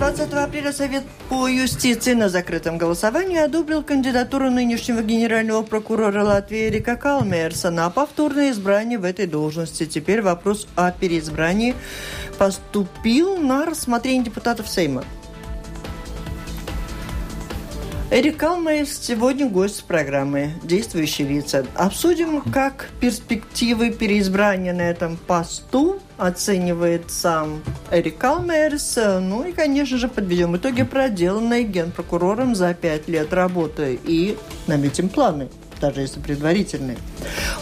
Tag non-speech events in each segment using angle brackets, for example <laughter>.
20 апреля, Совет по юстиции на закрытом голосовании одобрил кандидатуру нынешнего генерального прокурора Латвии Эрика Калмерса на повторное избрание в этой должности. Теперь вопрос о переизбрании поступил на рассмотрение депутатов Сейма. Эрик Калмейс сегодня гость программы «Действующие лица». Обсудим, как перспективы переизбрания на этом посту оценивает сам Эрик Калмейерс. Ну и, конечно же, подведем итоги проделанной генпрокурором за пять лет работы и наметим планы – даже если предварительные.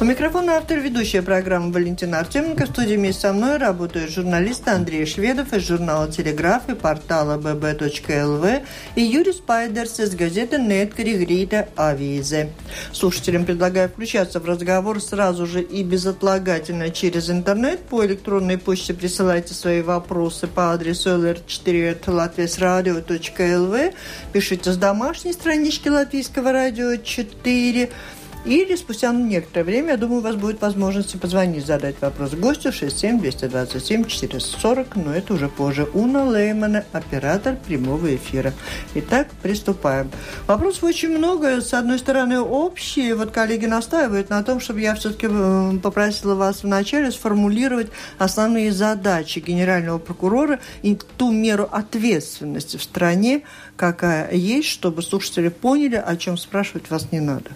У микрофона автор ведущая программы Валентина Артеменко. В студии вместе со мной работают журналисты Андрей Шведов из журнала «Телеграф» и портала bb.lv и Юрий Спайдерс из газеты «Нет Коригрита Авизе». Слушателям предлагаю включаться в разговор сразу же и безотлагательно через интернет. По электронной почте присылайте свои вопросы по адресу lr4 Пишите с домашней странички Латвийского радио 4 или спустя некоторое время, я думаю, у вас будет возможность позвонить, задать вопрос гостю 67-227-440, но это уже позже. Уна Леймана, оператор прямого эфира. Итак, приступаем. Вопросов очень много. С одной стороны, общие. Вот коллеги настаивают на том, чтобы я все-таки э, попросила вас вначале сформулировать основные задачи генерального прокурора и ту меру ответственности в стране, какая есть, чтобы слушатели поняли, о чем спрашивать вас не надо.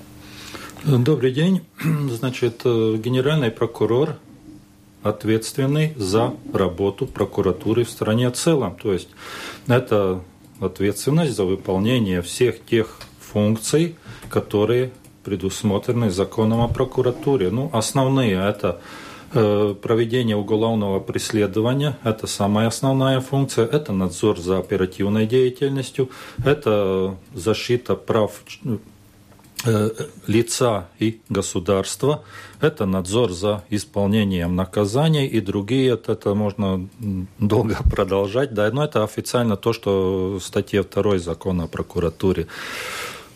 Добрый день. <clears throat> Значит, э, генеральный прокурор ответственный за работу прокуратуры в стране в целом. То есть это ответственность за выполнение всех тех функций, которые предусмотрены законом о прокуратуре. Ну, основные это э, проведение уголовного преследования – это самая основная функция, это надзор за оперативной деятельностью, это защита прав лица и государства. Это надзор за исполнением наказаний и другие. Это, это можно долго <laughs> продолжать. Да, но это официально то, что в статье 2 закона о прокуратуре.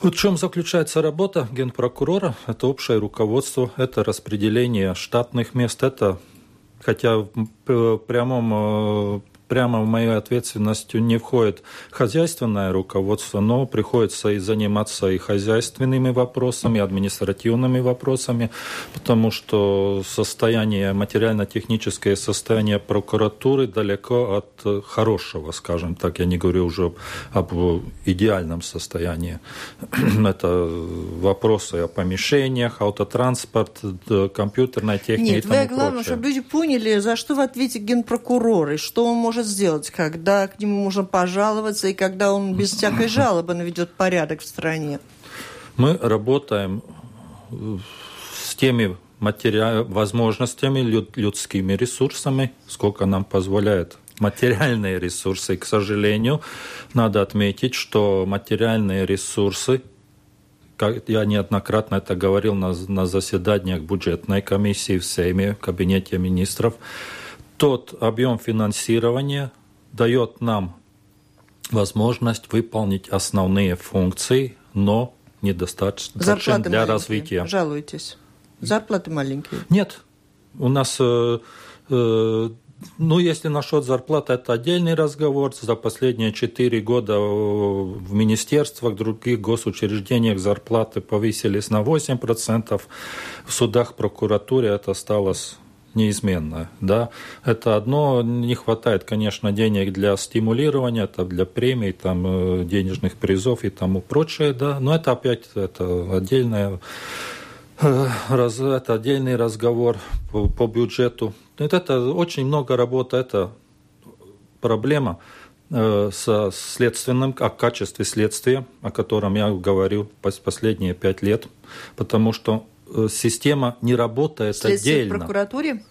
Вот в чем заключается работа генпрокурора? Это общее руководство, это распределение штатных мест, это хотя в прямом э, прямо в мою ответственность не входит хозяйственное руководство, но приходится и заниматься и хозяйственными вопросами, и административными вопросами, потому что состояние, материально-техническое состояние прокуратуры далеко от хорошего, скажем так. Я не говорю уже об идеальном состоянии. <clears throat> Это вопросы о помещениях, автотранспорт, компьютерная техника Нет, и тому главное, прочее. чтобы люди поняли, за что вы ответите генпрокурор, и что он может может сделать, когда к нему можно пожаловаться и когда он без всякой жалобы наведет порядок в стране? Мы работаем с теми матери... возможностями, людскими ресурсами, сколько нам позволяет материальные ресурсы. И, к сожалению, надо отметить, что материальные ресурсы, как я неоднократно это говорил на, на заседаниях бюджетной комиссии в Сейме, в кабинете министров, тот объем финансирования дает нам возможность выполнить основные функции, но недостаточно Зарплаты для маленькие. развития. Жалуетесь. Зарплаты маленькие. Нет. У нас э, э, ну, если насчет зарплаты, это отдельный разговор. За последние четыре года в министерствах, других госучреждениях зарплаты повысились на 8%. В судах, прокуратуре это осталось неизменно. Да? Это одно, не хватает, конечно, денег для стимулирования, это для премий, там, э, денежных призов и тому прочее, да? но это опять это отдельное э, раз, это отдельный разговор по, по бюджету. Это, это очень много работы, это проблема э, со следственным, о качестве следствия, о котором я говорю последние пять лет, потому что система не работает Следствие отдельно. в прокуратуре?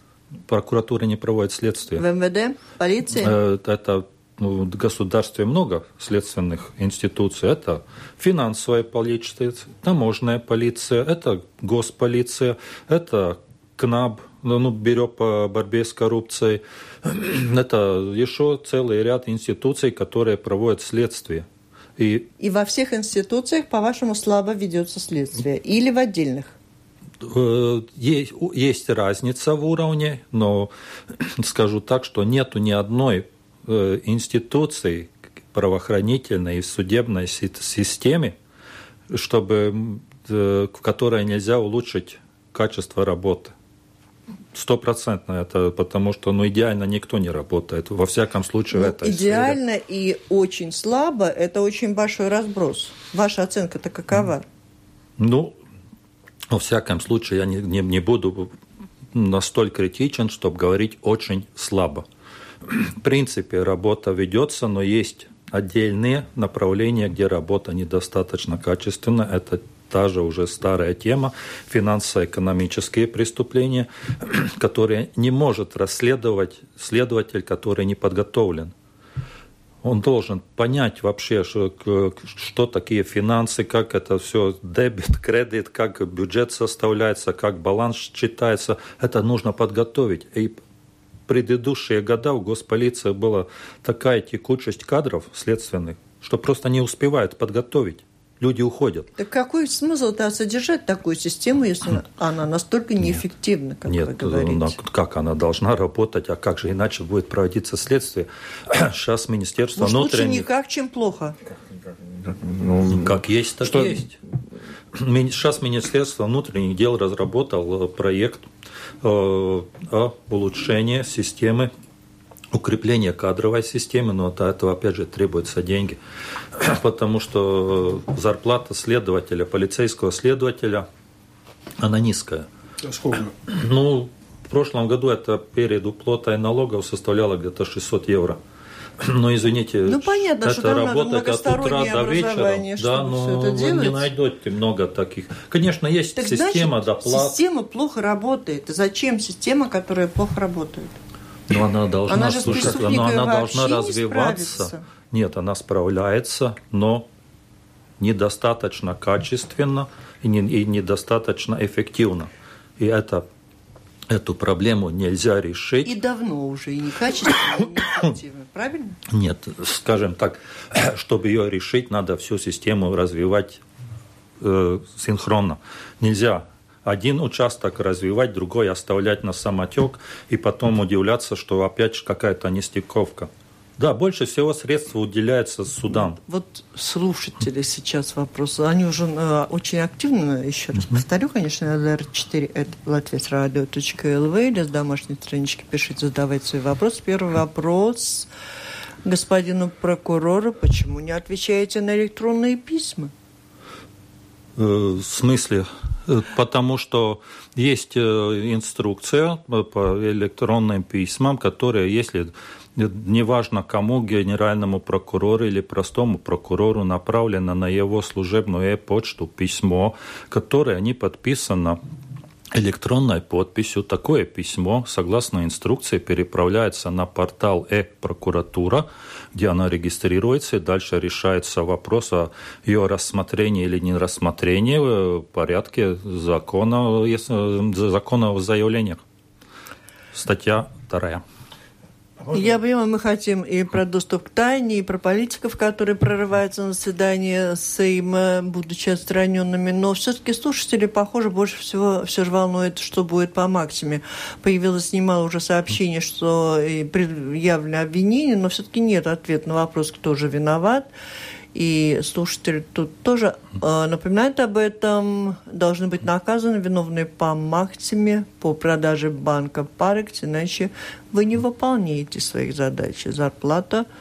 Прокуратура не проводит следствие. В МВД? Полиции? Э, это ну, в государстве много следственных институций. Это финансовая полиция, таможенная полиция, это госполиция, это КНАБ, ну, Бюро по борьбе с коррупцией. <clears throat> Это еще целый ряд институций, которые проводят следствие. И, и во всех институциях, по-вашему, слабо ведется следствие? Или в отдельных? Есть, есть разница в уровне, но <clears throat> скажу так, что нету ни одной э, институции правоохранительной и судебной системе, чтобы, э, в которой нельзя улучшить качество работы. Стопроцентно это, потому что ну, идеально никто не работает. Во всяком случае, ну, это Идеально сфере. и очень слабо – это очень большой разброс. Ваша оценка-то какова? Ну, во всяком случае, я не, не, не буду настолько критичен, чтобы говорить очень слабо. В принципе, работа ведется, но есть отдельные направления, где работа недостаточно качественна. Это та же уже старая тема, финансово-экономические преступления, <clears throat> которые не может расследовать следователь, который не подготовлен. Он должен понять вообще, что, что такие финансы, как это все дебет, <laughs> кредит, как бюджет составляется, как баланс считается. Это нужно подготовить. И предыдущие года в госполиции была такая текучесть кадров следственных, что просто не успевают подготовить люди уходят. Так какой смысл-то содержать такую систему, если она настолько неэффективна, как Нет, вы говорите? Нет, как она должна работать, а как же иначе будет проводиться следствие? <clears throat> Сейчас Министерство Может, внутренних... лучше никак, чем плохо? Ну, как есть, так что... есть. <clears throat> Сейчас Министерство внутренних дел разработал проект э, о улучшении системы укрепление кадровой системы, но от этого, опять же, требуются деньги, <clears throat> потому что зарплата следователя, полицейского следователя, она низкая. А сколько? <clears throat> Ну, в прошлом году это перед уплатой налогов составляло где-то 600 евро. <clears throat> Но извините, ну, понятно, это что работать от утра до вечера. Да, но вы делать. не найдете много таких. Конечно, есть так система значит, доплат. Система плохо работает. Зачем система, которая плохо работает? Но она должна, она слушать, но она должна развиваться. Не Нет, она справляется, но недостаточно качественно и, не, и недостаточно эффективно. И это, эту проблему нельзя решить. И давно уже, и некачественно, и неэффективно, <coughs> правильно? Нет, скажем так, <coughs> чтобы ее решить, надо всю систему развивать э, синхронно. Нельзя один участок развивать, другой оставлять на самотек, и потом удивляться, что опять какая-то нестыковка. Да, больше всего средств уделяется судам. Вот слушатели сейчас вопрос. Они уже э, очень активно, еще раз повторю, конечно, LR4 это латвийсрадио.лв или с домашней странички пишите, задавайте свои вопросы. Первый вопрос господину прокурору. Почему не отвечаете на электронные письма? Э, в смысле? Потому что есть э, инструкция по электронным письмам, которые, если неважно кому, генеральному прокурору или простому прокурору, направлено на его служебную e-почту письмо, которое не подписано электронной подписью. Такое письмо, согласно инструкции, переправляется на портал «Э-прокуратура», где она регистрируется, и дальше решается вопрос о ее рассмотрении или не рассмотрении в порядке закона, закона о заявлениях. Статья вторая. Я понимаю, мы хотим и про доступ к тайне, и про политиков, которые прорываются на заседание Сейма, будучи отстраненными. Но все-таки слушатели, похоже, больше всего все же волнует, что будет по Максиме. Появилось немало уже сообщений, что предъявлено обвинение, но все-таки нет ответа на вопрос, кто же виноват. И слушатели тут тоже э, напоминают об этом. Должны быть наказаны виновные по Максиме, по продаже банка Парекс, иначе вы не выполняете своих задач. Зарплата –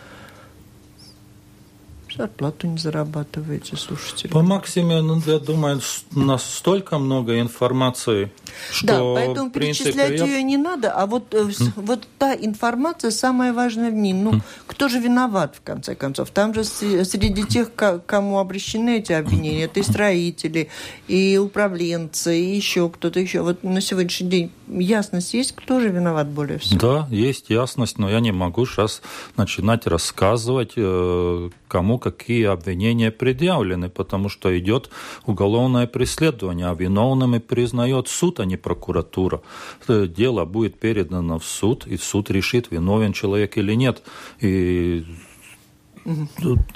зарплату не зарабатываете, слушатели. По максиме, ну, я думаю, настолько много информации, что, Да, поэтому принципе, перечислять я... ее не надо, а вот, mm. вот та информация самая важная в ней. Ну, mm. кто же виноват, в конце концов? Там же среди тех, кому обращены эти обвинения, это и строители, и управленцы, и еще кто-то еще. Вот на сегодняшний день ясность есть, кто же виноват более всего? Да, есть ясность, но я не могу сейчас начинать рассказывать, э, кому какие обвинения предъявлены, потому что идет уголовное преследование, а виновными признает суд, а не прокуратура. Дело будет передано в суд, и суд решит, виновен человек или нет. И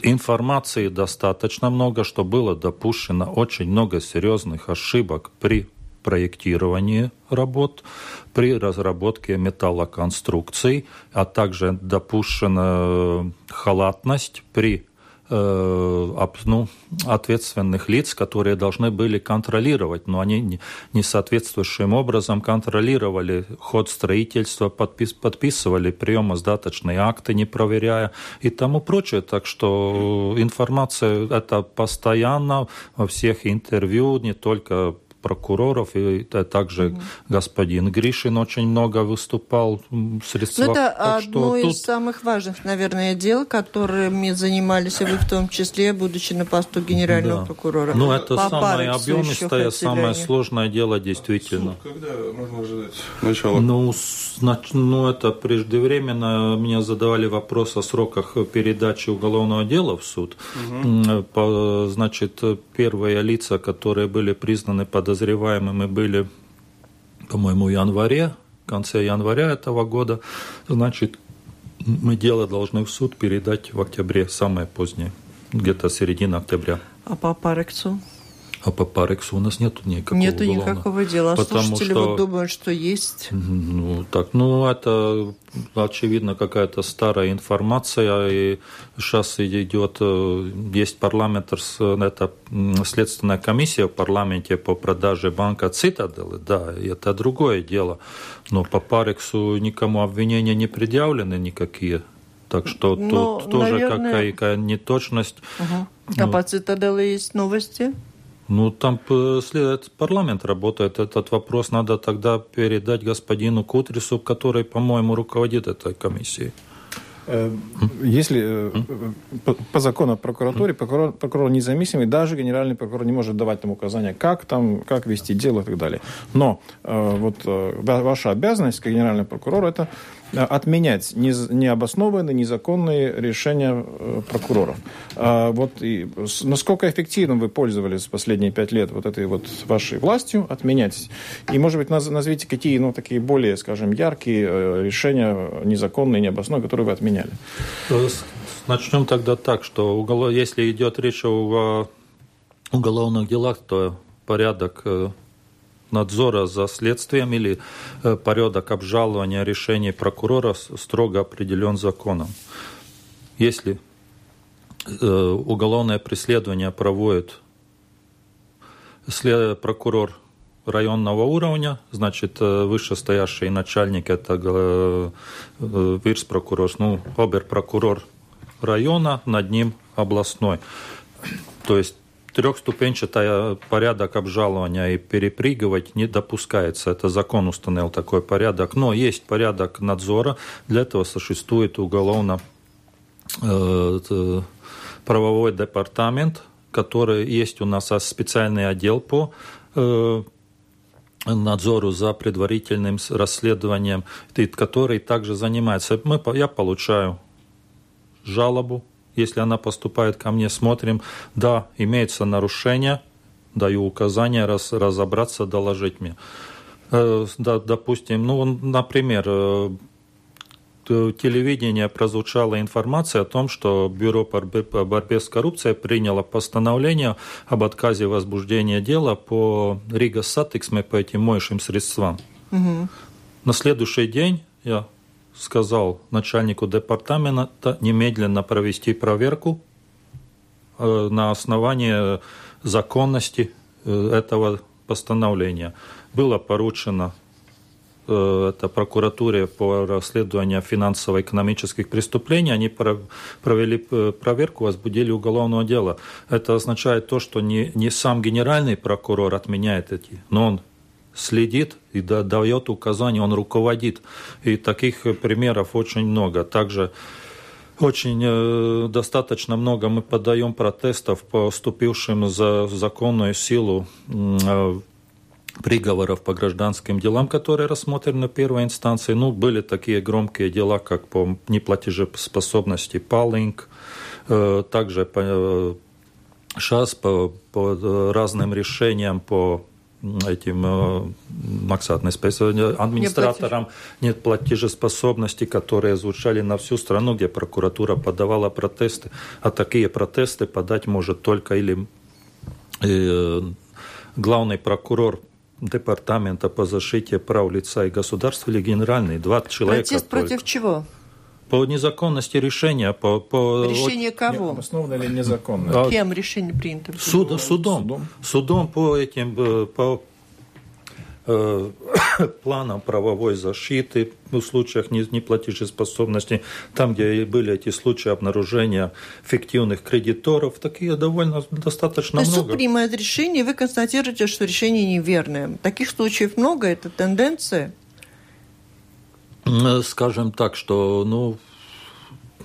Информации достаточно много, что было допущено очень много серьезных ошибок при проектировании работ, при разработке металлоконструкций, а также допущена халатность при Э, ну, ответственных лиц, которые должны были контролировать, но они не соответствующим образом контролировали ход строительства, подпис, подписывали приемо-сдаточные акты, не проверяя и тому прочее. Так что информация это постоянно во всех интервью, не только прокуроров, и также mm-hmm. господин Гришин очень много выступал средства. Ну, это так одно из тут... самых важных, наверное, дел, которыми занимались вы в том числе, будучи на посту генерального да. прокурора. Ну, это По самое объемистое, самое сложное дело, действительно. Суд, когда можно ожидать начала? Ну, знач... ну, это преждевременно. Меня задавали вопрос о сроках передачи уголовного дела в суд. Угу. По, значит, первые лица, которые были признаны под подозреваемыми были, по-моему, в январе, в конце января этого года. Значит, мы дело должны в суд передать в октябре, самое позднее, где-то середина октября. А по Парексу? А по Парексу у нас нету никакого Нету уголовного. никакого дела. Потому Слушатели что... вот думают, что есть. Ну, так, ну, это, очевидно, какая-то старая информация. И сейчас идет, э, есть парламент, это следственная комиссия в парламенте по продаже банка Цитаделы. Да, это другое дело. Но по Парексу никому обвинения не предъявлены никакие. Так что Но, тут тоже наверное... какая-то неточность. Угу. А ну, по Цитаделе есть новости? Ну, там парламент работает. Этот вопрос надо тогда передать господину Кутрису, который, по-моему, руководит этой комиссией. Э, если э, по, по закону о прокуратуре прокурор, прокурор независимый, даже генеральный прокурор не может давать там указания, как там, как вести дело и так далее. Но э, вот ваша обязанность как генеральный прокурор это отменять необоснованные, незаконные решения э, прокуроров. А вот и насколько эффективно вы пользовались последние пять лет вот этой вот вашей властью отменять? И, может быть, назовите какие, ну, такие более, скажем, яркие э, решения незаконные, необоснованные, которые вы отменяли? Начнем тогда так, что уголов... если идет речь о уголовных делах, то порядок надзора за следствием или э, порядок обжалования решений прокурора строго определен законом. Если э, уголовное преследование проводит прокурор районного уровня, значит, э, вышестоящий начальник это вирс-прокурор, ну, обер-прокурор района, над ним областной. То есть трехступенчатый порядок обжалования и перепрыгивать не допускается. Это закон установил такой порядок. Но есть порядок надзора. Для этого существует уголовно э, правовой департамент, который есть у нас специальный отдел по э, надзору за предварительным расследованием, который также занимается. Мы, я получаю жалобу если она поступает ко мне, смотрим, да, имеется нарушение, даю указание раз, разобраться, доложить мне. Э, да, допустим, ну, например, э, телевидение прозвучала информация о том, что Бюро по борьбе с коррупцией приняло постановление об отказе возбуждения дела по Rīgas Satiksme по этим моющим средствам. Угу. На следующий день я сказал начальнику департамента немедленно провести проверку э, на основании законности э, этого постановления. Было поручено э, это прокуратуре по расследованию финансово-экономических преступлений, они провели проверку, возбудили уголовное дело. Это означает то, что не, не сам генеральный прокурор отменяет эти, но он следит и дает указания, он руководит. И таких примеров очень много. Также очень э, достаточно много мы подаем протестов по вступившим за законную силу э, приговоров по гражданским делам, которые рассмотрены в первой инстанции. Ну, были такие громкие дела, как по неплатежеспособности Палинг, Также сейчас по, по разным решениям по этим maksātnes администраторам нет платежеспособности, которые звучали на всю страну, где прокуратура подавала протесты. А такие протесты подать может только или э, главный прокурор департамента по защите прав лица и государства или генеральный. Два человека. Протест только. против чего? По незаконности решения. По, по... Решение кого? Обоснованно или незаконно? А, Кем решение принято? Суд, судом. судом. Судом по этим э, по э, <coughs> планам правовой защиты в случаях неплатежеспособности, там, где были эти случаи обнаружения фиктивных кредиторов, такие довольно достаточно То много. суд принимает решение, и вы констатируете, что решение неверное. Таких случаев много, это тенденция? Э, скажем так, что ну,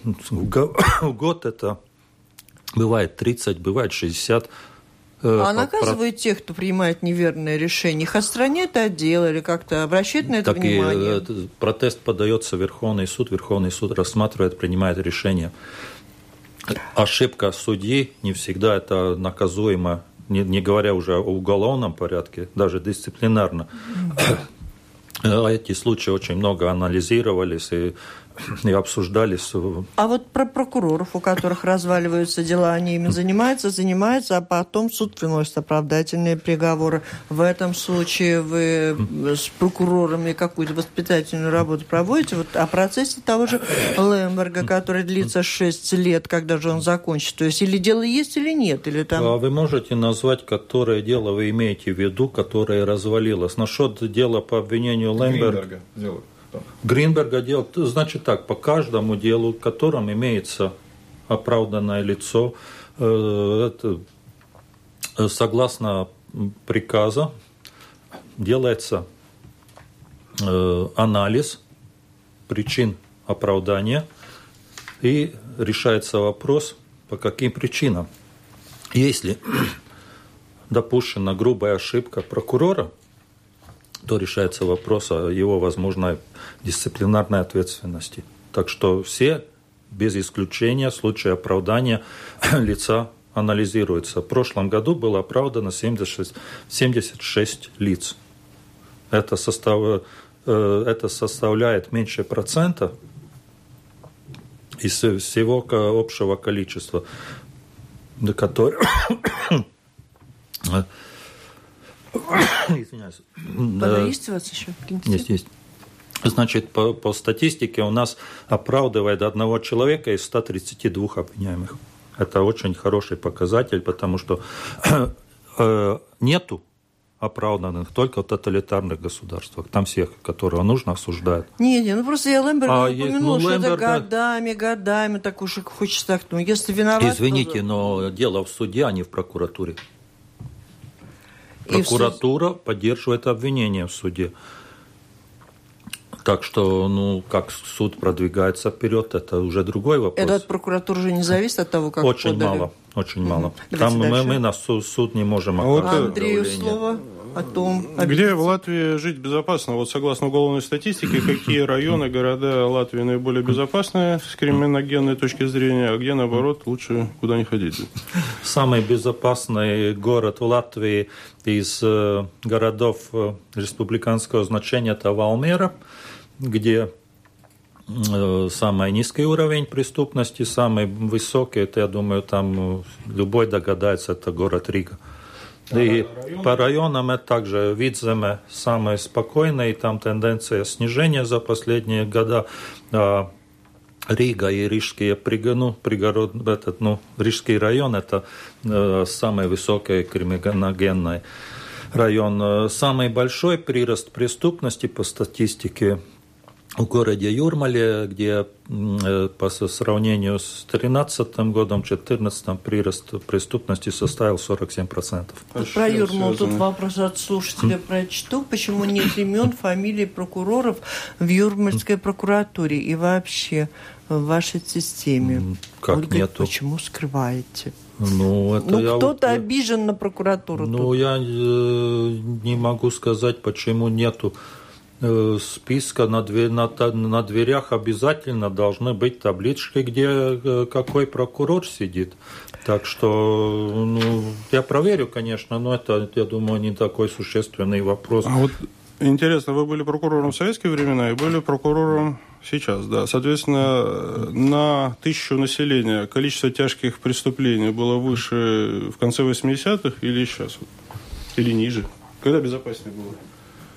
<coughs> год это бывает 30, бывает 60. Э, а наказывают тех, кто принимает неверное решение? Их отстраняют от дела или как-то обращают на это так внимание? И, протест подается в Верховный суд, Верховный суд рассматривает, принимает решение. Ошибка судьи не всегда это наказуемо, не, не говоря уже о уголовном порядке, даже дисциплинарно. Э, эти случаи очень много анализировались и, и обсуждались. А вот про прокуроров, у которых разваливаются дела, они ими занимаются, занимаются, а потом суд приносит оправдательные приговоры. В этом случае вы с прокурорами какую-то воспитательную работу проводите. Вот о процессе того же Лемберга, который длится 6 лет, когда же он закончит. То есть или дело есть, или нет? Или там... А вы можете назвать, которое дело вы имеете в виду, которое развалилось? Насчет дела по обвинению Лемберга. Гринберга дело, значит так, по каждому делу, в котором имеется оправданное лицо, э, это, э, согласно приказа делается э, анализ причин оправдания и решается вопрос, по каким причинам. Если <clears throat> допущена грубая ошибка прокурора – то решается вопрос о его возможной дисциплинарной ответственности. Так что все, без исключения, случаи оправдания <clears throat> лица анализируются. В прошлом году было оправдано 76, 76 лиц. Это, состав, э, это составляет меньше процента из всего общего количества, которое <clears throat> Извиняюсь. <coughs> Есть у вас еще? Есть, есть. Значит, по, по статистике у нас оправдывает одного человека из 132 обвиняемых. Это очень хороший показатель, потому что <coughs> э, нету оправданных только в тоталитарных государствах. Там всех, которого нужно, осуждают. Нет, нет, ну просто я Лемберга а, упомянул, ну, что Лемберга... это годами, годами, так уж и хочется так. Ну, если виноват... Извините, то... но дело в суде, а не в прокуратуре. Прокуратура суд... поддерживает обвинение в суде. Так что, ну, как суд продвигается вперед, это уже другой вопрос. Это от прокуратуры уже не зависит от того, как Очень подали? мало, очень мало. Там мы, мы на суд, суд не можем а вот Андрею слово о том... Где в Латвии жить безопасно? Вот согласно уголовной статистике, какие районы, города Латвии наиболее безопасные с криминогенной точки зрения, а где, наоборот, лучше куда не ходить? Самый безопасный город в Латвии из э, городов э, республиканского значения – это Валмера, где э, самый низкий уровень преступности, самый высокий, это, я думаю, там любой догадается, это город Рига. И по районам это также Видземе самый спокойный, там тенденция снижения за последние года. А Рига и Рижские ну, пригород, этот, ну, Рижский район – это э, самый высокий криминогенный район. Самый большой прирост преступности по статистике в городе Юрмале, где э, по сравнению с 2013 годом, 2014 прирост преступности составил 47%. Тут про Юрмалу тут вопрос от слушателя прочту. Почему нет имен, фамилий прокуроров в Юрмальской прокуратуре и вообще в вашей системе? Как Ольга, нету? Почему скрываете? Ну, это ну я кто-то вот, обижен на прокуратуру. Ну, тут. я э, не могу сказать, почему нету э, списка на, дверь, на, на дверях обязательно должны быть таблички, где э, какой прокурор сидит. Так что ну, я проверю, конечно, но это, я думаю, не такой существенный вопрос. А вот интересно, вы были прокурором в советские времена и были прокурором сейчас, да. Соответственно, на тысячу населения количество тяжких преступлений было выше в конце 80-х или сейчас? Или ниже? Когда безопаснее было?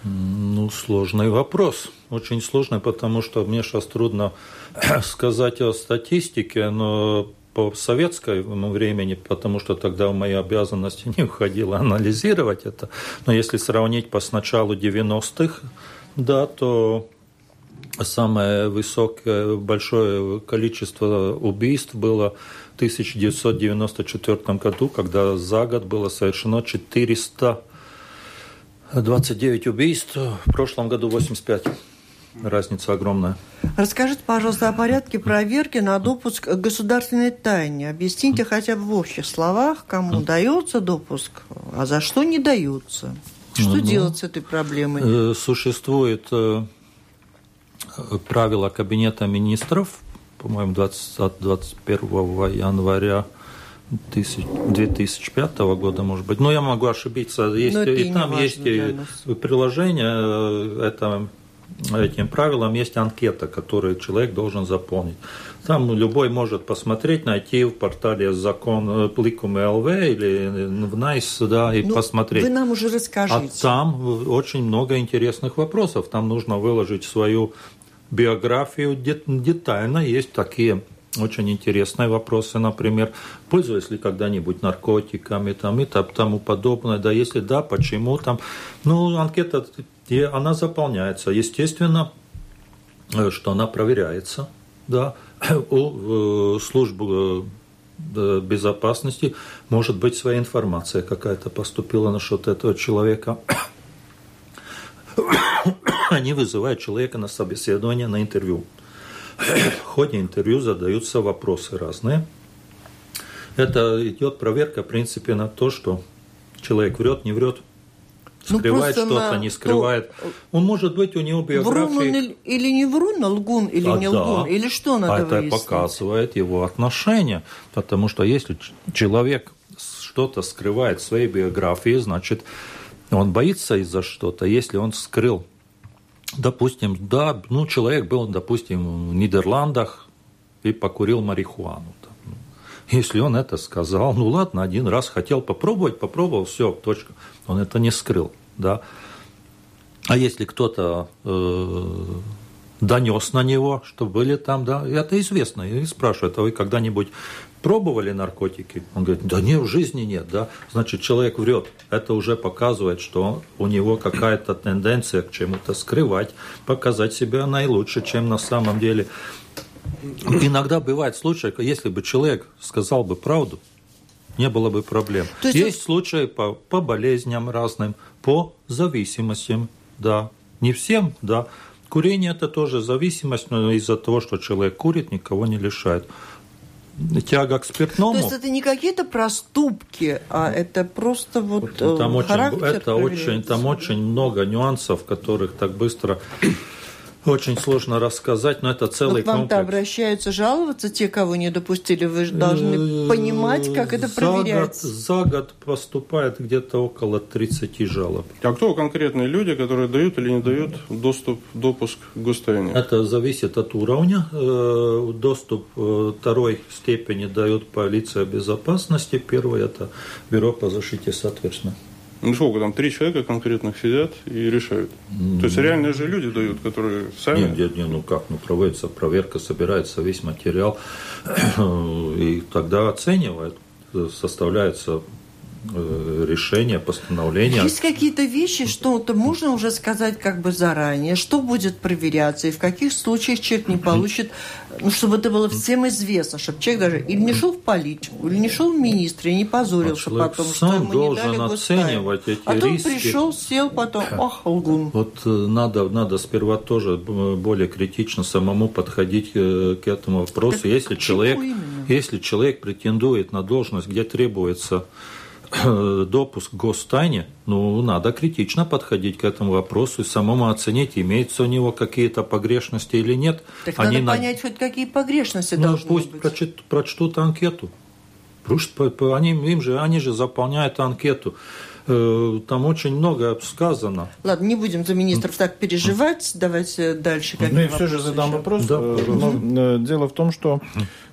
Ну, сложный вопрос. Очень сложный, потому что мне сейчас трудно <clears throat> сказать о статистике, но по советскому времени, потому что тогда в мои обязанности <laughs> не входило анализировать это. Но если сравнить по началу 90-х, да, то самое высокое, большое количество убийств было в 1994 году, когда за год было совершено 429 убийств, в прошлом году 85. Разница огромная. Расскажите, пожалуйста, о порядке проверки на допуск к государственной тайне. Объясните хотя бы в общих словах, кому дается допуск, а за что не дается. Что ну, делать с этой проблемой? Э, существует э, правила Кабинета министров, по-моему, 20, 21 января 2005 года, может быть. Но я могу ошибиться. Есть, и там есть приложение, э, это этим правилам есть анкета, которую человек должен заполнить. Там любой может посмотреть, найти в портале закон Пликум ЛВ или в НАЙС, да, и ну, посмотреть. Вы нам уже расскажите. А там очень много интересных вопросов. Там нужно выложить свою биографию детально. Есть такие очень интересные вопросы, например, пользуясь ли когда-нибудь наркотиками там, и тому подобное, да, если да, почему там. Ну, анкета, она заполняется. Естественно, э, что она проверяется, да, <clears throat> у э, службы э, безопасности может быть своя информация какая-то поступила насчет этого человека. <clears throat> Они вызывают человека на собеседование, на интервью. <clears throat> В ходе интервью задаются вопросы разные. Это идет проверка, в принципе, на то, что человек врет, не врет, ну, скрывает ну, что-то, не скрывает. То... Он может быть у него биография. Врун он или не врун, а лгун или а не да. лгун, или что надо а это выяснить? показывает его отношение, потому что если человек что-то скрывает в своей биографии, значит, он боится из-за что-то. Если он скрыл Допустим, да, ну, человек был, допустим, в Нидерландах и покурил марихуану. Ну, если он это сказал, ну ладно, один раз хотел попробовать, попробовал, все, точка. Он это не скрыл, да. А если кто-то э, донес на него, что были там, да, это известно. И спрашивают, а вы когда-нибудь пробовали наркотики? Он говорит, да нет, в жизни нет, да. Значит, человек врет. Это уже показывает, что у него какая-то тенденция к чему-то скрывать, показать себя наилучше, чем на самом деле. Иногда бывает случай, если бы человек сказал бы правду, не было бы проблем. То есть, есть случаи по, по болезням разным, по зависимостям, да. Не всем, да. Курение это тоже зависимость, но из-за того, что человек курит, никого не лишает тяга к спиртному. То есть это не какие-то проступки, а это просто вот, вот там очень, это очень, там очень много нюансов, которых так быстро очень сложно рассказать, но это целый вот вам-то обращаются жаловаться те, кого не допустили. Вы же должны понимать, как это проверяется. За год поступает где-то около 30 жалоб. А кто конкретные люди, которые дают или не дают доступ, допуск к гостайне? Это зависит от уровня. Э, доступ э, второй степени дает полиция безопасности. Первый – это бюро по защите соответственно. Ну сколько там, три человека конкретных сидят и решают. Mm-hmm. То есть реальные же люди дают, которые сами... Нет, нет, нет, ну как, ну проводится проверка, собирается весь материал, <clears throat> и тогда оценивают, составляется Э, решения, постановления. Есть какие-то вещи, что-то можно уже сказать как бы заранее, что будет проверяться и в каких случаях человек не получит, ну, чтобы это было всем известно, чтобы человек даже или не шел в политику, или не шел в министры, и не позорился а потом, что ему не дали оценивать эти а риски. пришел, сел, потом, ах, лгун. Вот э, надо, надо сперва тоже более критично самому подходить э, к этому вопросу. Так если человек, если человек претендует на должность, где требуется допуск к гостайне, ну, надо критично подходить к этому вопросу и самому оценить, имеются у него какие-то погрешности или нет. Так Они надо на... понять, хоть какие погрешности ну, должны пусть быть. Прочит, прочтут анкету. Пусть, они, им же, они же заполняют анкету. Э, там очень много сказано. Ладно, не будем за министров так переживать. Давайте дальше. Ну и все же задам еще? вопрос. Да, э, Но, дело в том, что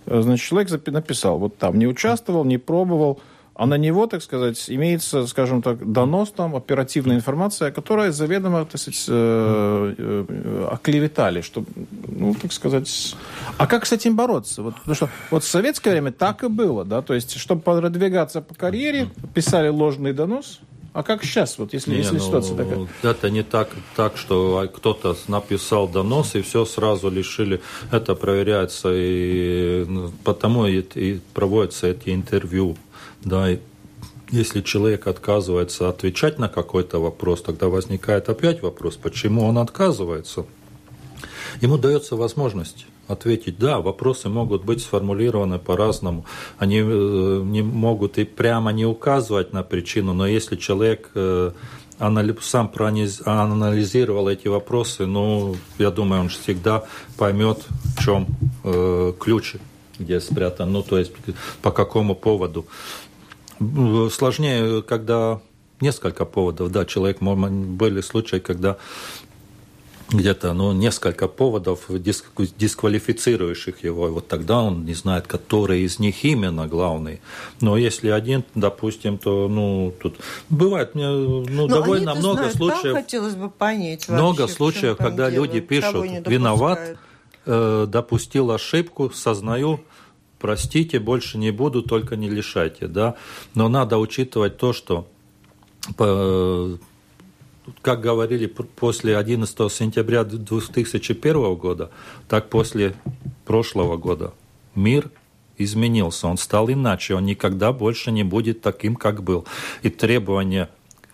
значит, человек написал, вот там не участвовал, не пробовал, а на него, так сказать, имеется, скажем так, донос там, оперативная информация, которая заведомо, так сказать, э, э, оклеветали, что, ну, так сказать... А как с этим бороться? Вот, потому что вот в советское время так и было, да, то есть, чтобы продвигаться по карьере, писали ложный донос, а как сейчас, вот если, не, если ну, ситуация такая? Это не так, так, что кто-то написал донос и все сразу лишили. Это проверяется и ну, потому и, и проводятся эти интервью да, и если человек отказывается отвечать на какой-то вопрос, тогда возникает опять вопрос, почему он отказывается. Ему дается возможность ответить, да, вопросы могут быть сформулированы по-разному. Они э, не могут и прямо не указывать на причину, но если человек э, сам проанализировал эти вопросы, ну, я думаю, он всегда поймет, в чем э, ключ, где спрятан, ну, то есть по какому поводу. Сложнее, когда несколько поводов. Да, человек, были случаи, когда где-то ну, несколько поводов, дисквалифицирующих его, и вот тогда он не знает, который из них именно главный. Но если один, допустим, то ну, тут бывает мне ну, Но довольно много знают, случаев. хотелось бы понять много вообще, случаев, когда люди пишут, виноват, э, допустил ошибку, сознаю, простите, больше не буду, только не лишайте, да. Но надо учитывать то, что как говорили после 11 сентября 2001 года, так после прошлого года мир изменился, он стал иначе, он никогда больше не будет таким, как был. И требования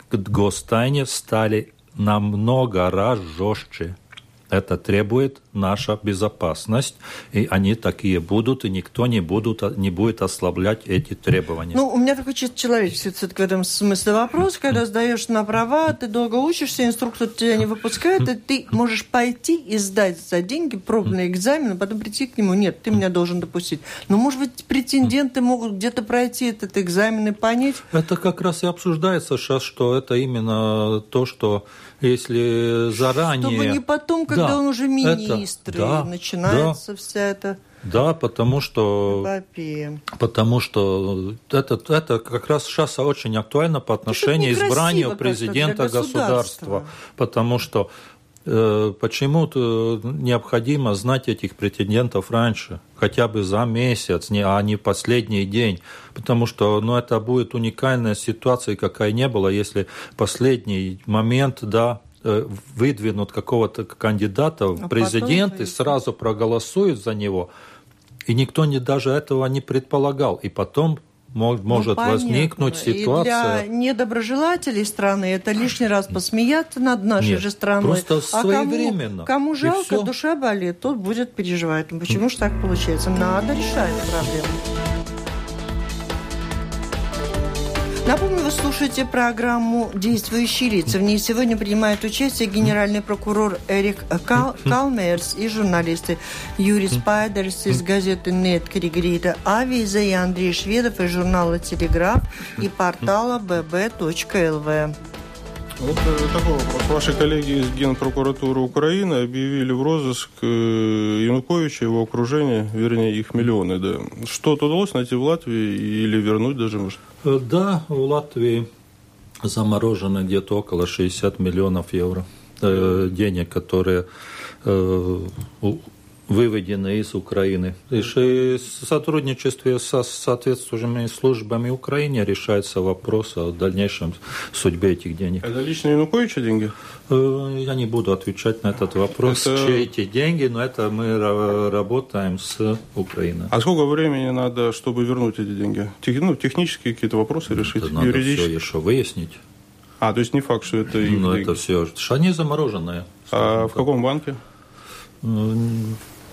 к гостайне стали намного раз жестче. Это требует наша безопасность, и они такие будут, и никто не, будут, не будет ослаблять эти требования. Ну, у меня такой чисто человеческий все-таки в этом смысле вопрос, когда сдаешь на права, ты долго учишься, инструктор тебя не выпускает, и ты можешь пойти и сдать за деньги пробный экзамен, а потом прийти к нему, нет, ты меня должен допустить. Но, может быть, претенденты могут где-то пройти этот экзамен и понять? Это как раз и обсуждается сейчас, что это именно то, что если заранее... Чтобы не потом, когда да, он уже министр, да, начинается да. вся эта... Да, потому что, эпопея. потому что это, это как раз сейчас очень актуально по отношению к избранию президента государства. Потому что э, почему-то необходимо знать этих претендентов раньше, хотя бы за месяц, не, а не последний день. Потому что ну, это будет уникальная ситуация, какая не было, если последний момент, да, выдвинут какого-то кандидата в а президенты, сразу проголосуют за него, и никто не, даже этого не предполагал. И потом может ну, возникнуть ситуация. И для недоброжелателей страны это лишний раз посмеяться над нашей Нет, же страной. Просто а кому, кому жалко, душа болит, тот будет переживать. Ну, почему же так получается? Надо решать проблему. Напомню, вы слушаете программу «Действующие лица». В ней сегодня принимают участие генеральный прокурор Эрик Кал Калмерс и журналисты Юрий Спайдерс из газеты «Нет Кригрита», Авиза и Андрей Шведов из журнала «Телеграф» и портала bb.lv. Вот э, такой вопрос. Ваши коллеги из Генпрокуратуры Украины объявили в розыск э, Януковича и его окружение, вернее, их миллионы, да. Что-то удалось найти в Латвии или вернуть даже, может? Э, да, в Латвии заморожено где-то около 60 миллионов евро денег, которые выведены из Украины. И в сотрудничестве со соответствующими службами Украины решается вопрос о дальнейшем судьбе этих денег. Это лично Януковича деньги? Я не буду отвечать на этот вопрос, это... чьи эти деньги, но это мы работаем с Украиной. А сколько времени надо, чтобы вернуть эти деньги? Тех, ну, технические какие-то вопросы решить? Это надо юридически? все еще выяснить. А, то есть не факт, что это их Ну, это все. Они замороженные. А в каком банке?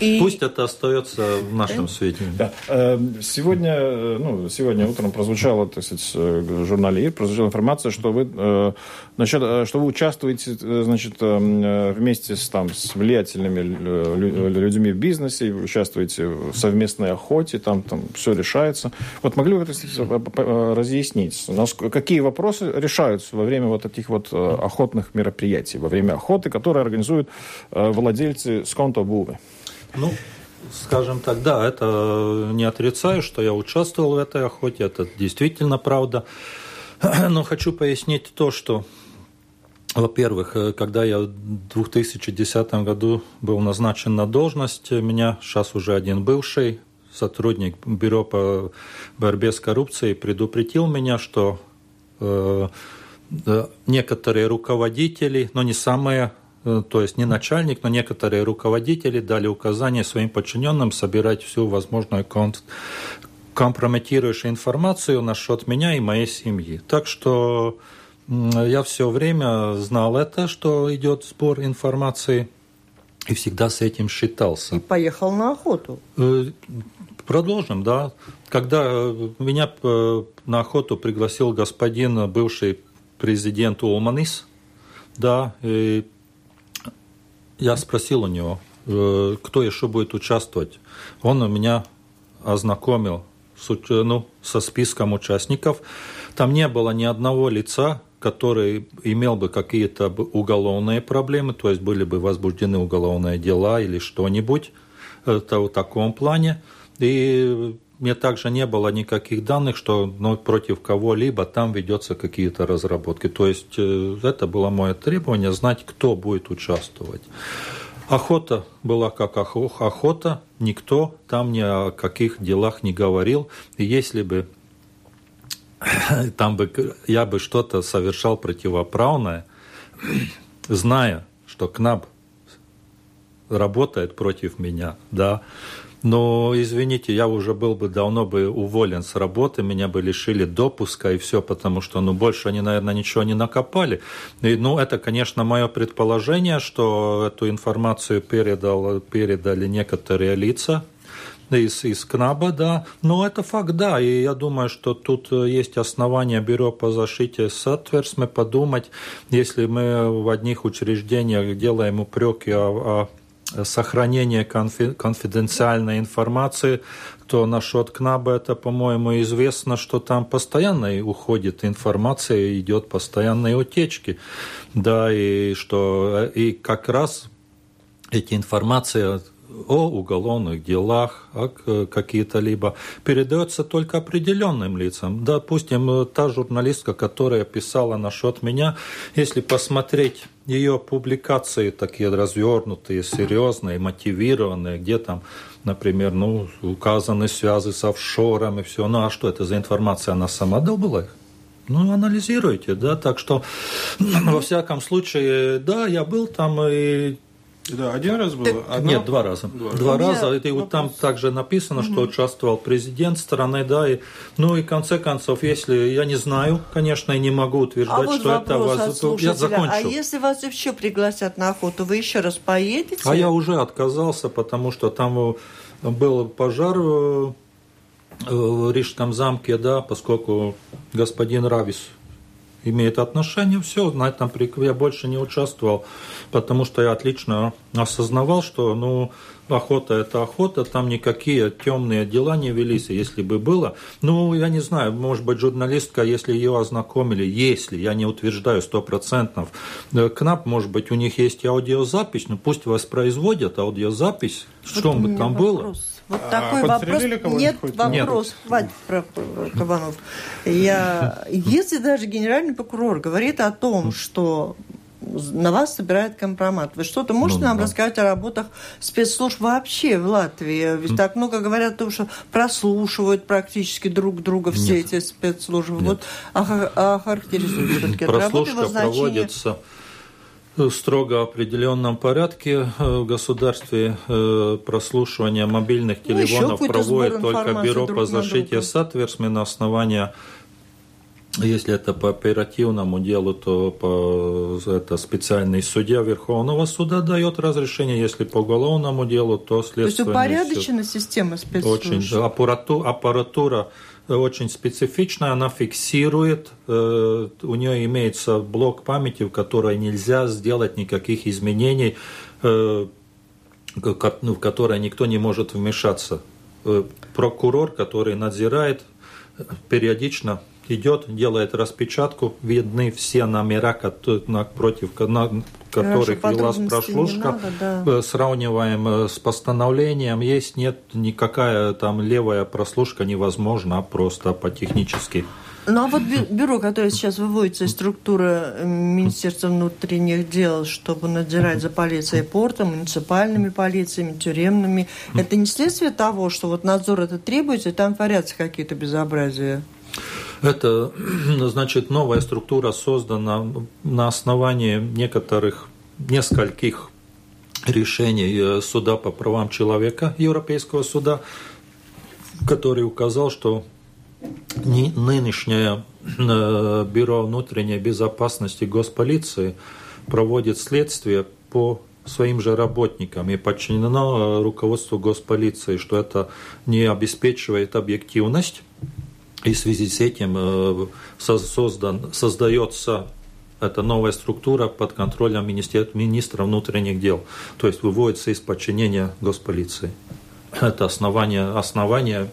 И... Пусть это остается в нашем свете. Да. Эм, сегодня, э, ну, сегодня утром прозвучала, так сказать, в журнале ИР прозвучала информация, что вы, э, насчет, э, что вы участвуете значит, вместе с, там, с влиятельными людьми в бизнесе, участвуете в совместной охоте, там, там все решается. Вот могли бы вы разъяснить, какие вопросы решаются во время вот таких вот охотных мероприятий, во время охоты, которые организуют владельцы сконто-бувы? Ну, скажем так, да, это не отрицаю, что я участвовал в этой охоте, это действительно правда. <clears throat> Но хочу пояснить то, что, во-первых, когда я в 2010 году был назначен на должность, меня сейчас уже один бывший сотрудник Бюро по борьбе с коррупцией предупредил меня, что э, некоторые руководители, но не самые Э, то есть не начальник, но некоторые руководители дали указание своим подчиненным собирать всю возможную компрометирующую информацию насчет меня и моей семьи. Так что я все время знал это, что идет сбор информации, и всегда с этим считался. И поехал на охоту. Э, продолжим, да. Когда э, меня на охоту пригласил господин бывший президент Улманис, да, и я спросил у него, э, кто еще будет участвовать. Он меня ознакомил с, ну, со списком участников. Там не было ни одного лица, который имел бы какие-то уголовные проблемы, то есть были бы возбуждены уголовные дела или что-нибудь это в таком плане. И мне также не было никаких данных, что ну, против кого-либо там ведется какие-то разработки. То есть э, это было мое требование, знать, кто будет участвовать. Охота была как охота, никто там ни о каких делах не говорил. И если бы <coughs> там бы я бы что-то совершал противоправное, зная, что КНАБ работает против меня, да, но, извините, я уже был бы давно бы уволен с работы, меня бы лишили допуска и все, потому что, ну, больше они, наверное, ничего не накопали. И, ну, это, конечно, мое предположение, что эту информацию передал, передали некоторые лица, из, из КНАБа, да. Но это факт, да. И я думаю, что тут есть основания Бюро по защите соответственно подумать, если мы в одних учреждениях делаем упреки о, о сохранение конфиденциальной информации, то насчет КНАБа это, по-моему, известно, что там постоянно уходит информация, идет постоянные утечки. Да, и что и как раз эти информации о уголовных делах, о какие-то либо передается только определенным лицам. Допустим, та журналистка, которая писала насчет меня, если посмотреть ее публикации такие развернутые, серьезные, мотивированные, где там, например, ну, указаны связи с офшорами, все. Ну, а что это за информация? Она сама добыла их? Ну, анализируйте, да, так что, <clears throat> во всяком случае, да, я был там, и да, один раз было? Так... Одно? Нет, два раза. Два, два раза. И вот там также написано, что угу. участвовал президент страны, да, и, ну и в конце концов, если я не знаю, конечно, и не могу утверждать, а вот что это вас... Я закончу. А если вас еще пригласят на охоту, вы еще раз поедете? А я уже отказался, потому что там э, был пожар э, в Рижском замке, да, поскольку господин Равис имеет отношение, все, на этом я больше не участвовал, потому что я отлично осознавал, что ну, охота – это охота, там никакие темные дела не велись, если бы было. Ну, я не знаю, может быть, журналистка, если ее ознакомили, если, я не утверждаю сто процентов, э, КНАП, может быть, у них есть аудиозапись, ну пусть воспроизводят аудиозапись, вот что бы там вопрос. было. Вот а такой вопрос. Нет, вопрос. Нет. Хватит про Кабанов. Я, если даже генеральный прокурор говорит о том, что на вас собирают компромат. Вы что-то можете ну, нам да. рассказать о работах спецслужб вообще в Латвии? Ведь mm. так много говорят о том, что прослушивают практически друг друга все Нет. эти спецслужбы. Нет. Вот охарактеризуют а, все-таки Прослушка проводится строго определенном порядке в государстве э, прослушивание мобильных ну, телефонов ну, проводит только Бюро по защите соответственно на основании Если это по оперативному делу, то по, это специальный судья Верховного суда дает разрешение. Если по уголовному делу, то следственный То есть упорядочена система спецслужб? Очень. Аппаратура, аппаратура очень специфичная, она фиксирует, э, у нее имеется блок памяти, в которой нельзя сделать никаких изменений, э, ну, в которые никто не может вмешаться. Э, прокурор, который надзирает, периодично идет, делает распечатку, видны все номера, против которых велась прослушка, надо, да. Э, сравниваем э, с постановлением, есть, нет, никакая там левая прослушка невозможна, просто по технически. Ну а вот бюро, которое сейчас выводится из структуры э, Министерства внутренних дел, чтобы надзирать за полицией портом, муниципальными полициями, тюремными, это не следствие того, что вот надзор это требуется, и там творятся какие-то безобразия? Это, <clears throat> значит, новая структура создана на основании некоторых, нескольких решений э, Суда по правам человека, Европейского суда, который указал, что нынешнее э, Бюро внутренней безопасности Госполиции проводит следствие по своим же работникам и подчинено э, руководству Госполиции, что это не обеспечивает объективность и в связи с этим э, создан, создается эта новая структура под контролем министра внутренних дел, то есть выводится из подчинения госполиции. Это основание, основание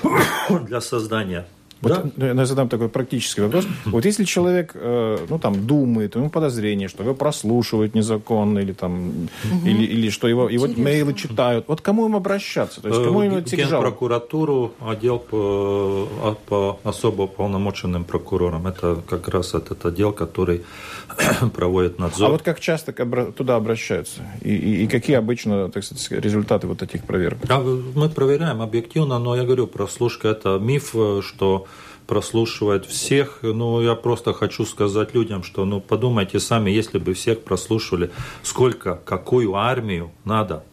<coughs> для создания вот да? я задам такой практический вопрос. Вот если человек, э, ну, там, думает, ему подозрение, что его прослушивают незаконно, или там, угу. или, или что его, его мейлы читают, вот кому им обращаться? То есть кому им идти к прокуратуру, отдел по, а, по особо полномоченным прокурорам. Это как раз этот отдел, который <clears throat> проводит надзор. А вот как часто туда обращаются? И, и, и какие обычно, так сказать, результаты вот этих проверок? А мы проверяем объективно, но я говорю, прослушка – это миф, что прослушивает всех. Ну, я просто хочу сказать людям, что, ну, подумайте сами, если бы всех прослушивали, сколько, какую армию надо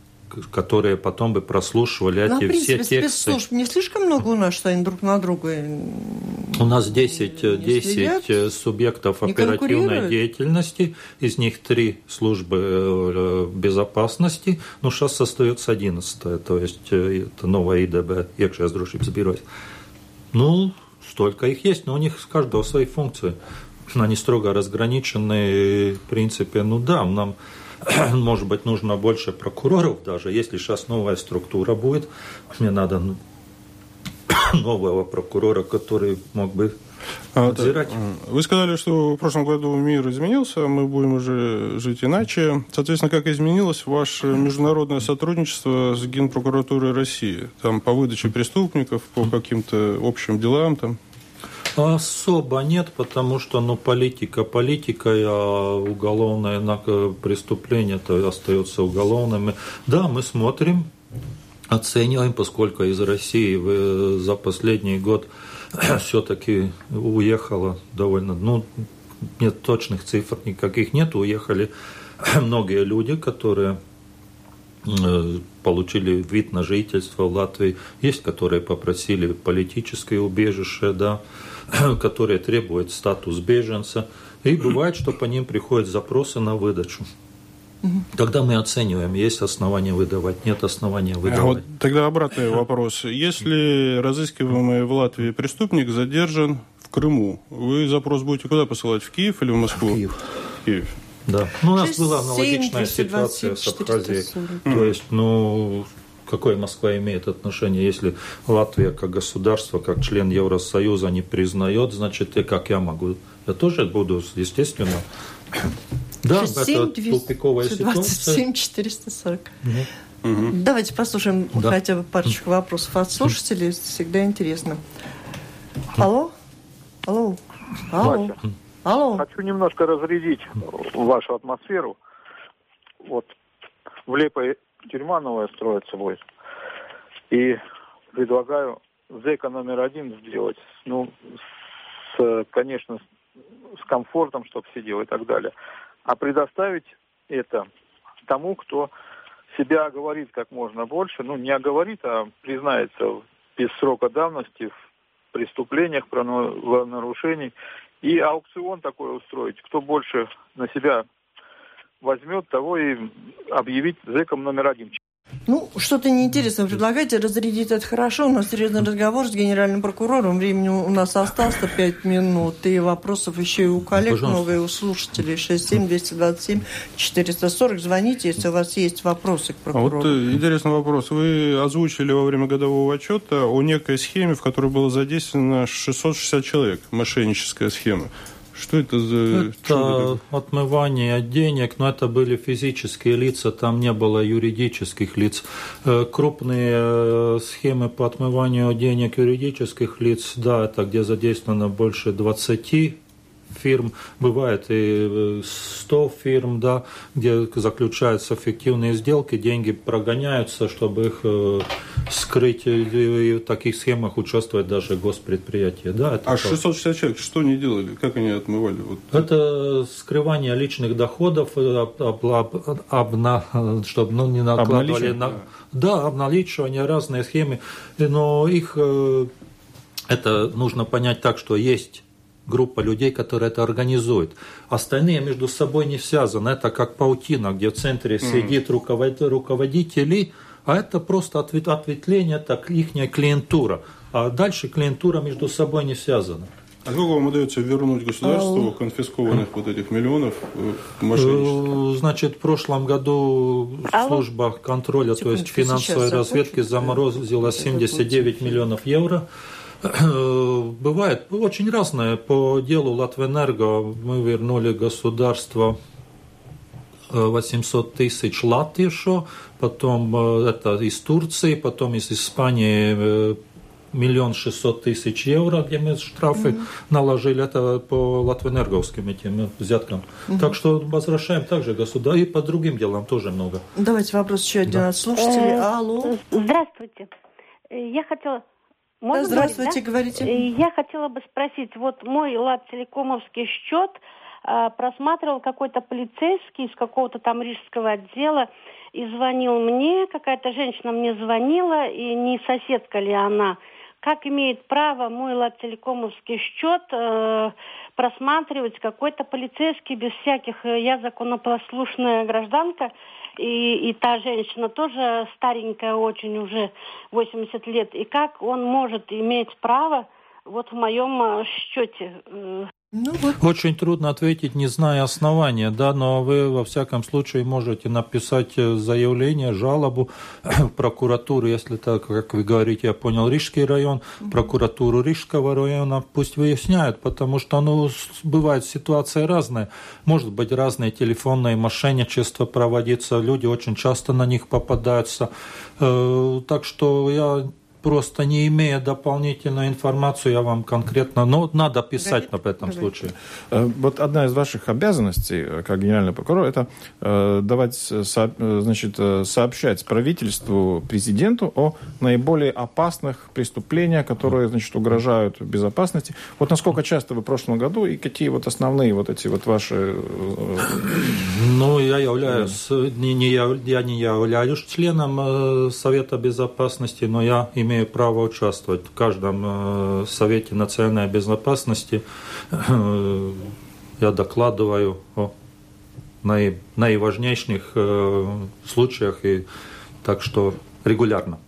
которые потом бы прослушивали ну, эти в принципе, все тексты. спецслужб не слишком много у нас, что они друг на друга У нас 10, 10 э, субъектов оперативной деятельности, из них три службы э, безопасности, ну, сейчас остается 11 то есть э, это новая ИДБ, Iekšējās drošības birojas. Ну, столько их есть, но у них с каждого свои функции. Они строго разграничены, в принципе, ну да, нам, <clears throat> может быть, нужно больше прокуроров даже, если сейчас новая структура будет, мне надо ну, <clears throat> нового прокурора, который мог бы а. Вы сказали, что в прошлом году мир изменился, мы будем уже жить иначе. Соответственно, как изменилось ваше международное сотрудничество с Генпрокуратурой России? Там по выдаче преступников, по каким-то общим делам там? Особо нет, потому что ну, политика политика, а уголовное преступление это остается уголовными. Да, мы смотрим, оцениваем, поскольку из России за последний год <clears throat> все-таки уехало довольно, ну, нет точных цифр никаких нет, уехали <clears throat> многие люди, которые э, получили вид на жительство в Латвии, есть, которые попросили политическое убежище, да, <clears throat> которые требуют статус беженца, и бывает, что по ним приходят запросы на выдачу. Тогда мы оцениваем, есть основания выдавать, нет основания выдавать. А вот тогда обратный <clears throat> вопрос. Если разыскиваемый в Латвии преступник задержан в Крыму, вы запрос будете куда посылать? В Киев или в Москву? В Киев. Киев. Да. Ну, у нас была аналогичная ситуация с Абхазией. То есть, ну, какое Москва имеет отношение, если Латвия как государство, как член Евросоюза не признает, значит, и как я могу? Я тоже буду, естественно, <coughs> да, 67, это тупиковая 27 440. Угу. Угу. Давайте послушаем да. хотя бы парочку вопросов от слушателей. Всегда интересно. Алло? Алло? Алло? Алло? Хочу немножко разрядить вашу атмосферу. Вот в Лепой тюрьма новая строится будет. И предлагаю ЗЭКа номер один сделать. Ну, с, конечно, с комфортом, чтобы сидел и так далее а предоставить это тому, кто себя оговорит как можно больше, ну не оговорит, а признается без срока давности в преступлениях, правонарушений. И аукцион такой устроить. Кто больше на себя возьмет, того и объявить зэком номер один. Ну, что-то неинтересное предлагаете. Разрядить это хорошо. У нас серьезный разговор с генеральным прокурором. Времени у нас осталось 5 минут. И вопросов еще и у коллег Пожалуйста. новые, у слушателей. 67-227-440. Звоните, если у вас есть вопросы к прокурору. А вот э, интересный вопрос. Вы озвучили во время годового отчета о некой схеме, в которой было задействовано 660 человек. Мошенническая схема. Что это за... Это отмывание денег, но это были физические лица, там не было юридических лиц. Э, крупные э, схемы по отмыванию денег юридических лиц, да, это где задействовано больше 20 фирм, бывает и 100 э, фирм, да, где заключаются эффективные сделки, деньги прогоняются, чтобы их э, скрыть, и в таких схемах участвует даже госпредприятие. Да, это а 660 человек что они делали? Как они отмывали? Вот. Это скрывание личных доходов, э, об, об, обна, чтобы ну, не накладывали на... Да, обналичивание, разные схемы, но их это нужно понять так, что есть группа людей, которые это организуют. Остальные между собой не связаны. Это как паутина, где в центре сидит руководители, а это просто ответвление, это их клиентура. А дальше клиентура между собой не связана. А сколько вам удается вернуть государству конфискованных вот этих миллионов э, мошенничества? Значит, в прошлом году служба контроля, то есть финансовой разведки заморозила 79 миллионов евро. Бывает очень разное. По делу Латвэнерго мы вернули государство 800 э, тысяч лат еще, потом э, это из Турции, потом из Испании э, миллион шестьсот тысяч евро, где мы штрафы mm-hmm. наложили, это по латвэнерговским этим взяткам. Mm-hmm. Так что возвращаем также государство и по другим делам тоже много. Давайте вопрос еще один да. от слушателей. Алло. Здравствуйте. Я хотела можно Здравствуйте, говорить, да? говорите. Я хотела бы спросить, вот мой лад-телекомовский счет э, просматривал какой-то полицейский из какого-то там рижского отдела и звонил мне, какая-то женщина мне звонила, и не соседка ли она. Как имеет право мой лад-телекомовский счет э, просматривать какой-то полицейский без всяких... Э, я законопослушная гражданка, и, и та женщина тоже старенькая очень, уже 80 лет. И как он может иметь право вот в моем э, счете э, ну, вот. Очень трудно ответить, не зная основания, да, но вы во всяком случае можете написать э, заявление, жалобу <coughs> в прокуратуру, если так, как вы говорите, я понял, Рижский район, прокуратуру Рижского района, пусть выясняют, потому что, ну, бывает ситуация разная. Может быть, разные телефонные мошенничества проводиться, люди очень часто на них попадаются. Э, так что я просто не имея дополнительной информации, я вам конкретно, но надо писать Давид, в этом Давид. случае. Э, вот одна из ваших обязанностей, э, как генеральный прокурор, это э, давать, значит, сообщать правительству, президенту о наиболее опасных преступлениях, которые, значит, угрожают безопасности. Вот насколько часто вы в прошлом году и какие вот основные вот эти вот ваши... Ну, я являюсь, не, не, я не являюсь членом Совета Безопасности, но я имею имею право участвовать в каждом э, Совете национальной безопасности. Э, я докладываю о наиважнейших э, случаях, и так что регулярно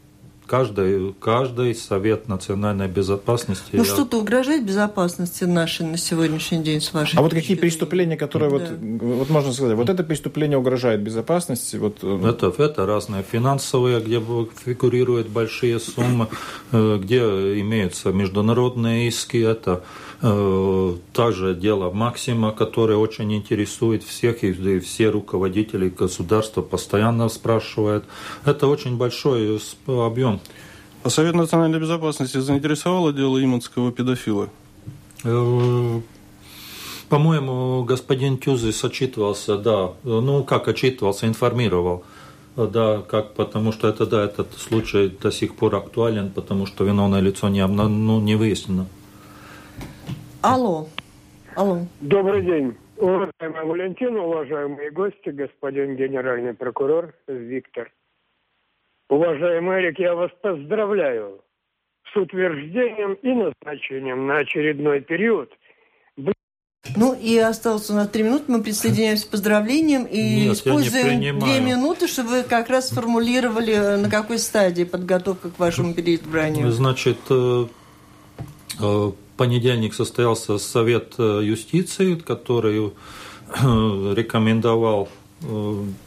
каждый, каждый совет национальной безопасности. Ну, я... что-то угрожает безопасности нашей на сегодняшний день с вашей А вот какие преступления, которые, да. вот, вот можно сказать, вот это преступление угрожает безопасности? Вот... Э, это, это разные финансовые, где фигурируют большие суммы, э, где имеются международные иски, это также дело Максима, которое очень интересует всех, и все руководители государства постоянно спрашивают. Это очень большой объем. А Совет национальной безопасности заинтересовало дело иманского педофила? Э, по-моему, господин Тюзис отчитывался, да. Ну, как отчитывался, информировал. Да, как, потому что это, да, этот случай до сих пор актуален, потому что виновное лицо не, ну, не выяснено. Алло. Алло. Добрый день. Уважаемый Валентин, уважаемые гости, господин генеральный прокурор Виктор. Уважаемый Эрик, я вас поздравляю с утверждением и назначением на очередной период ну и осталось у нас три минуты, мы присоединяемся к поздравлениям и Нет, используем две минуты, чтобы вы как раз сформулировали, на какой стадии подготовка к вашему переизбранию. Значит, э, э, понедельник состоялся совет юстиции, который <clears throat> рекомендовал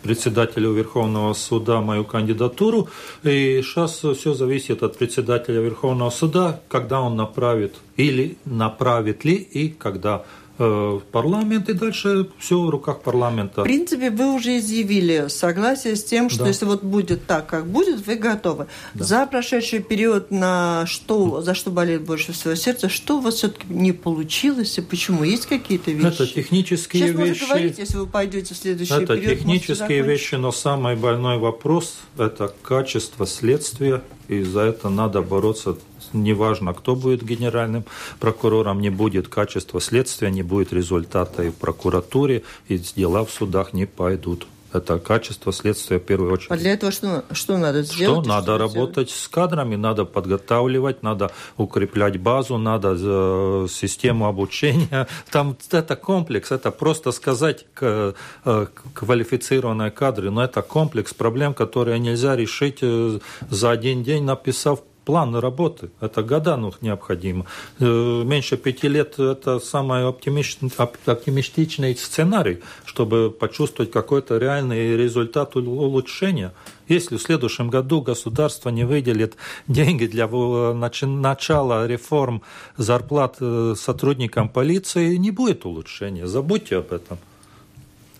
председателю Верховного суда мою кандидатуру. И сейчас все зависит от председателя Верховного суда, когда он направит или направит ли и когда Э, парламент, и дальше все в руках парламента. В принципе, вы уже изъявили согласие с тем, что да. если вот будет так, как будет, вы готовы. Да. За прошедший период на что, за что болеет больше всего сердце, что у вас все-таки не получилось и почему? Есть какие-то вещи? Это технические Сейчас вещи. Сейчас говорить, если вы пойдете в следующий это период. Это технические вещи, но самый больной вопрос – это качество следствия, и за это надо бороться неважно, кто будет генеральным прокурором, не будет качества следствия, не будет результата и в прокуратуре, и дела в судах не пойдут. Это качество следствия в первую очередь. А для этого что, что надо сделать? Что надо работать с кадрами, надо подготавливать, надо укреплять базу, надо э, систему обучения. <laughs> Там это комплекс, это просто сказать к, э, квалифицированные кадры, но это комплекс проблем, которые нельзя решить э, за один день, написав план работы. Это года ну, необходимо. Э, меньше пяти лет – это самый оптимистичный сценарий, чтобы почувствовать какой-то реальный результат улучшения. Если в следующем году государство не выделит деньги для начала реформ зарплат э, сотрудникам полиции, не будет улучшения. Забудьте об этом.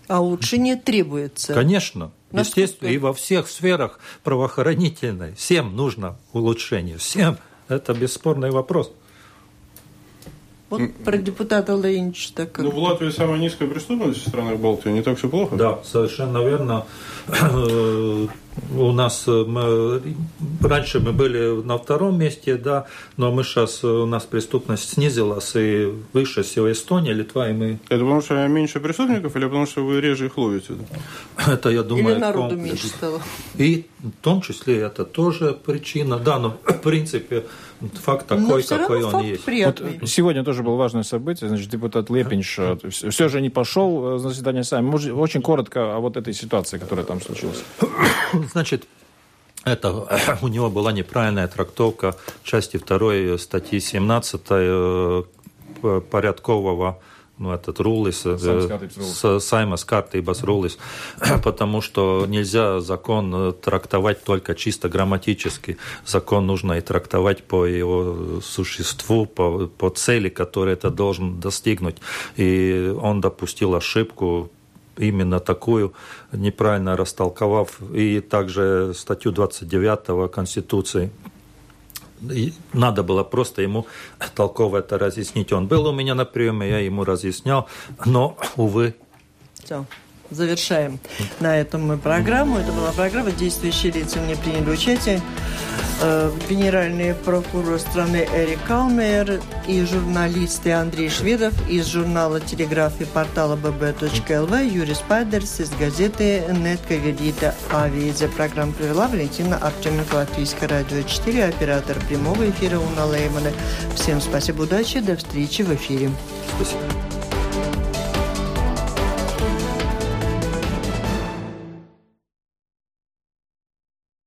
А улучшение требуется. Конечно. Насколько? Естественно, и во всех сферах правоохранительной. Всем нужно улучшение. Всем. Это бесспорный вопрос. Вот про депутата Лейнич так Ну, в Латвии самая низкая преступность в странах Балтии, не так все плохо? Да, совершенно верно. <clears throat> У нас э, мы, раньше мы были на втором месте, да, но мы сейчас э, у нас преступность снизилась и выше всего Эстония, Литва и мы. Это потому что меньше преступников или потому что вы реже их ловите? <laughs> Это я думаю. Или народу комплекс. меньше стало. И в том числе это тоже причина, да, но в принципе факт такой, какой он факт есть. Вот сегодня тоже было важное событие. Значит, депутат Лепинш э, все же не пошел на заседание сами. Может, очень коротко о вот этой ситуации, которая там случилась. <coughs> <coughs> Значит, это <coughs> у него была неправильная трактовка части 2 статьи 17 э, порядкового ну, этот рулис, э, Саймас Картейбас рулис, <coughs> потому что нельзя закон э, трактовать только чисто грамматически. Закон нужно и трактовать по его существу, по, по цели, которую это должен достигнуть. И он допустил ошибку, именно такую, неправильно растолковав и также статью 29 Конституции. И надо было просто ему толково это разъяснить. Он был у меня на приеме, я ему разъяснял, но, увы. Все завершаем на этом мы программу. Это была программа «Действующие лица». Мне приняли участие э, генеральный прокурор страны Эрик Калмер и журналисты Андрей Шведов из журнала «Телеграф» и портала bb.lv, Юрий Спайдерс из газеты «Нетка Ведита Авидзе». Программу провела Валентина Артеменко, Латвийское радио 4, оператор прямого эфира Уна Леймана. Всем спасибо, удачи, до встречи в эфире. Спасибо.